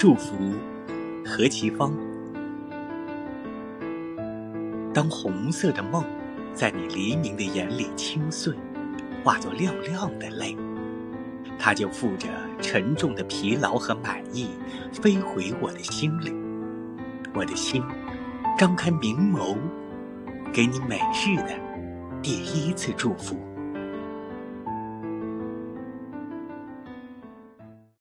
祝福何其芳。当红色的梦在你黎明的眼里轻碎化作亮亮的泪它就负着沉重的疲劳和满意飞回我的心里。我的心张开明眸给你每日的第一次祝福。